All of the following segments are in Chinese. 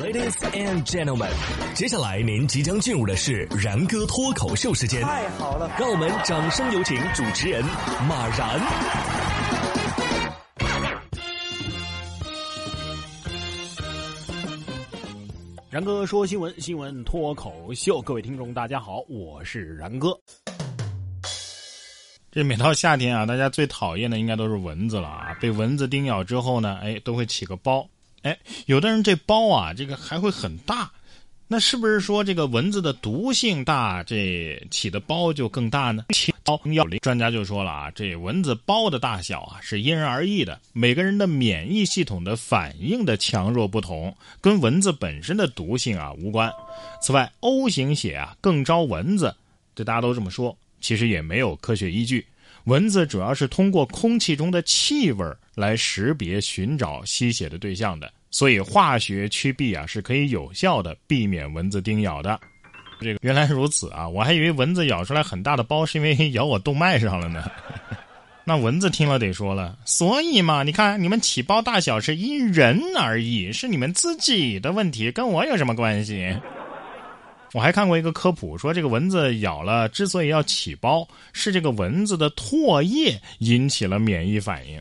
Ladies and gentlemen，接下来您即将进入的是然哥脱口秀时间。太好了，让我们掌声有请主持人马然。然哥说新闻，新闻脱口秀，各位听众大家好，我是然哥。这每到夏天啊，大家最讨厌的应该都是蚊子了啊！被蚊子叮咬之后呢，哎，都会起个包。哎，有的人这包啊，这个还会很大，那是不是说这个蚊子的毒性大，这起的包就更大呢？包要专家就说了啊，这蚊子包的大小啊是因人而异的，每个人的免疫系统的反应的强弱不同，跟蚊子本身的毒性啊无关。此外，O 型血啊更招蚊子，这大家都这么说，其实也没有科学依据。蚊子主要是通过空气中的气味儿来识别、寻找吸血的对象的，所以化学驱避啊是可以有效的避免蚊子叮咬的。这个原来如此啊，我还以为蚊子咬出来很大的包是因为咬我动脉上了呢。那蚊子听了得说了，所以嘛，你看你们起包大小是因人而异，是你们自己的问题，跟我有什么关系？我还看过一个科普，说这个蚊子咬了，之所以要起包，是这个蚊子的唾液引起了免疫反应。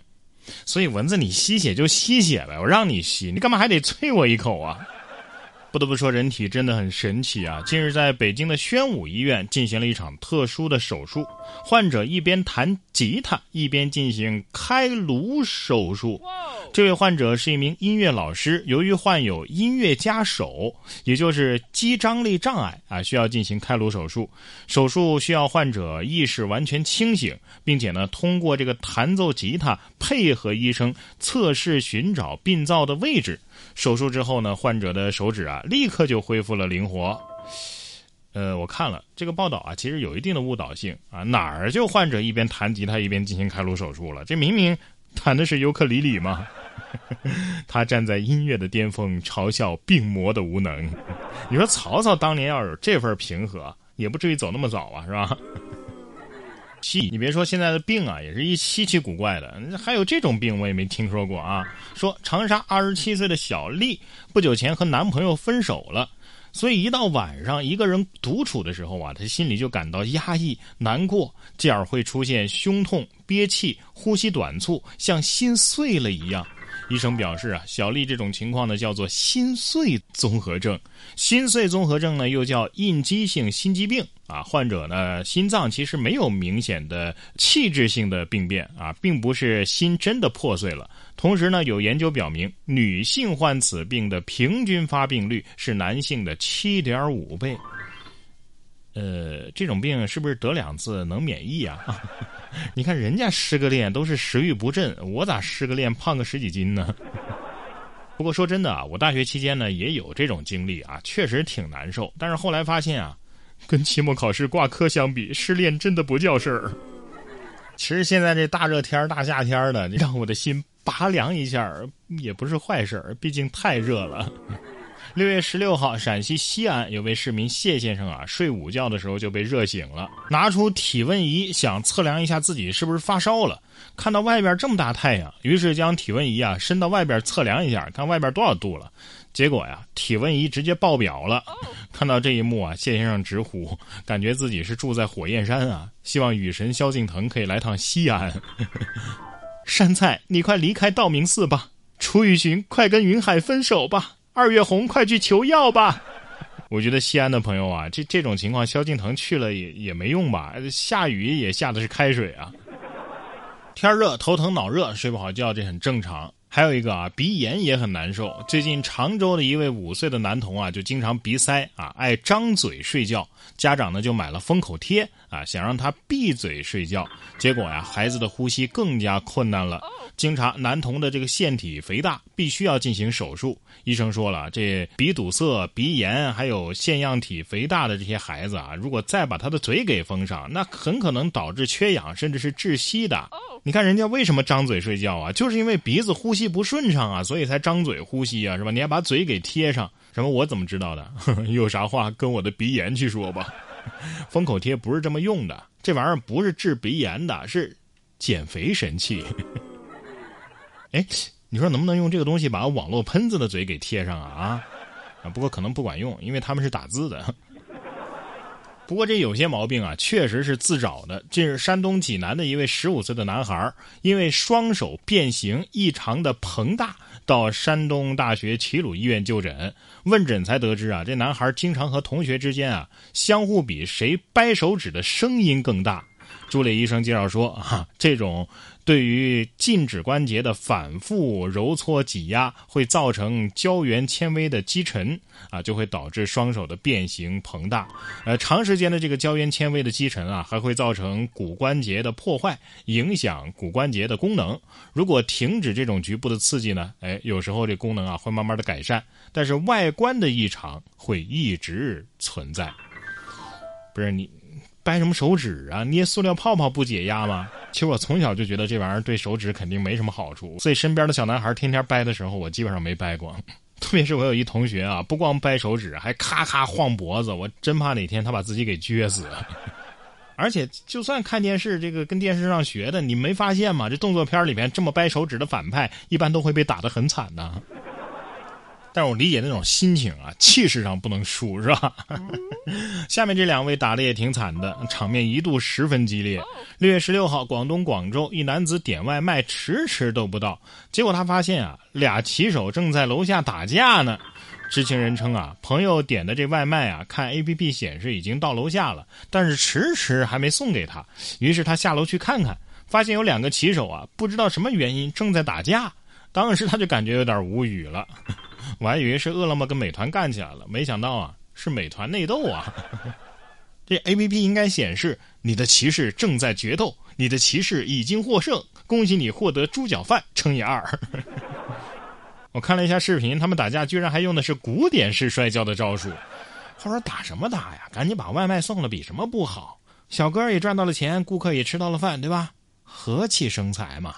所以蚊子你吸血就吸血呗，我让你吸，你干嘛还得啐我一口啊？不得不说，人体真的很神奇啊！近日，在北京的宣武医院进行了一场特殊的手术，患者一边弹吉他，一边进行开颅手术。这位患者是一名音乐老师，由于患有音乐家手，也就是肌张力障碍啊，需要进行开颅手术。手术需要患者意识完全清醒，并且呢，通过这个弹奏吉他配合医生测试寻找病灶的位置。手术之后呢，患者的手指啊，立刻就恢复了灵活。呃，我看了这个报道啊，其实有一定的误导性啊，哪儿就患者一边弹吉他一边进行开颅手术了？这明明弹的是尤克里里嘛。他站在音乐的巅峰，嘲笑病魔的无能。你说曹操当年要有这份平和，也不至于走那么早啊，是吧？稀，你别说现在的病啊，也是一稀奇古怪的。还有这种病我也没听说过啊。说长沙二十七岁的小丽不久前和男朋友分手了，所以一到晚上一个人独处的时候啊，他心里就感到压抑、难过，继而会出现胸痛、憋气、呼吸短促，像心碎了一样。医生表示啊，小丽这种情况呢叫做心碎综合症。心碎综合症呢又叫应激性心肌病啊。患者呢心脏其实没有明显的器质性的病变啊，并不是心真的破碎了。同时呢，有研究表明，女性患此病的平均发病率是男性的七点五倍。呃，这种病是不是得两次能免疫啊？你看人家失个恋都是食欲不振，我咋失个恋胖个十几斤呢？不过说真的啊，我大学期间呢也有这种经历啊，确实挺难受。但是后来发现啊，跟期末考试挂科相比，失恋真的不叫事儿。其实现在这大热天大夏天的，让我的心拔凉一下也不是坏事儿，毕竟太热了。六月十六号，陕西西安有位市民谢先生啊，睡午觉的时候就被热醒了，拿出体温仪想测量一下自己是不是发烧了。看到外边这么大太阳，于是将体温仪啊伸到外边测量一下，看外边多少度了。结果呀，体温仪直接爆表了。看到这一幕啊，谢先生直呼，感觉自己是住在火焰山啊，希望雨神萧敬腾可以来趟西安。山菜，你快离开道明寺吧。楚雨荨，快跟云海分手吧。二月红，快去求药吧！我觉得西安的朋友啊，这这种情况，萧敬腾去了也也没用吧？下雨也下的是开水啊。天热，头疼脑热，睡不好觉，这很正常。还有一个啊，鼻炎也很难受。最近常州的一位五岁的男童啊，就经常鼻塞啊，爱张嘴睡觉。家长呢就买了封口贴啊，想让他闭嘴睡觉。结果呀，孩子的呼吸更加困难了。经查，男童的这个腺体肥大，必须要进行手术。医生说了，这鼻堵塞、鼻炎还有腺样体肥大的这些孩子啊，如果再把他的嘴给封上，那很可能导致缺氧，甚至是窒息的。你看人家为什么张嘴睡觉啊？就是因为鼻子呼吸不顺畅啊，所以才张嘴呼吸啊，是吧？你还把嘴给贴上，什么？我怎么知道的？有啥话跟我的鼻炎去说吧。封口贴不是这么用的，这玩意儿不是治鼻炎的，是减肥神器。哎，你说能不能用这个东西把网络喷子的嘴给贴上啊？啊，不过可能不管用，因为他们是打字的。不过这有些毛病啊，确实是自找的。这是，山东济南的一位十五岁的男孩，因为双手变形异常的膨大，到山东大学齐鲁医院就诊。问诊才得知啊，这男孩经常和同学之间啊相互比谁掰手指的声音更大。朱磊医生介绍说 啊，这种。对于近指关节的反复揉搓挤压，会造成胶原纤维的积沉啊，就会导致双手的变形膨大。呃，长时间的这个胶原纤维的积沉啊，还会造成骨关节的破坏，影响骨关节的功能。如果停止这种局部的刺激呢，哎，有时候这功能啊会慢慢的改善，但是外观的异常会一直存在。不是你。掰什么手指啊？捏塑料泡泡不解压吗？其实我从小就觉得这玩意儿对手指肯定没什么好处，所以身边的小男孩天天掰的时候，我基本上没掰过。特别是我有一同学啊，不光掰手指，还咔咔晃脖子，我真怕哪天他把自己给撅死。而且就算看电视，这个跟电视上学的，你没发现吗？这动作片里面这么掰手指的反派，一般都会被打得很惨的。但我理解那种心情啊，气势上不能输，是吧？下面这两位打的也挺惨的，场面一度十分激烈。六月十六号，广东广州一男子点外卖迟迟都不到，结果他发现啊，俩骑手正在楼下打架呢。知情人称啊，朋友点的这外卖啊，看 A P P 显示已经到楼下了，但是迟迟还没送给他。于是他下楼去看看，发现有两个骑手啊，不知道什么原因正在打架。当时他就感觉有点无语了。我还以为是饿了么跟美团干起来了，没想到啊是美团内斗啊！这 A P P 应该显示你的骑士正在决斗，你的骑士已经获胜，恭喜你获得猪脚饭乘以二。我看了一下视频，他们打架居然还用的是古典式摔跤的招数。他说打什么打呀？赶紧把外卖送了，比什么不好？小哥也赚到了钱，顾客也吃到了饭，对吧？和气生财嘛。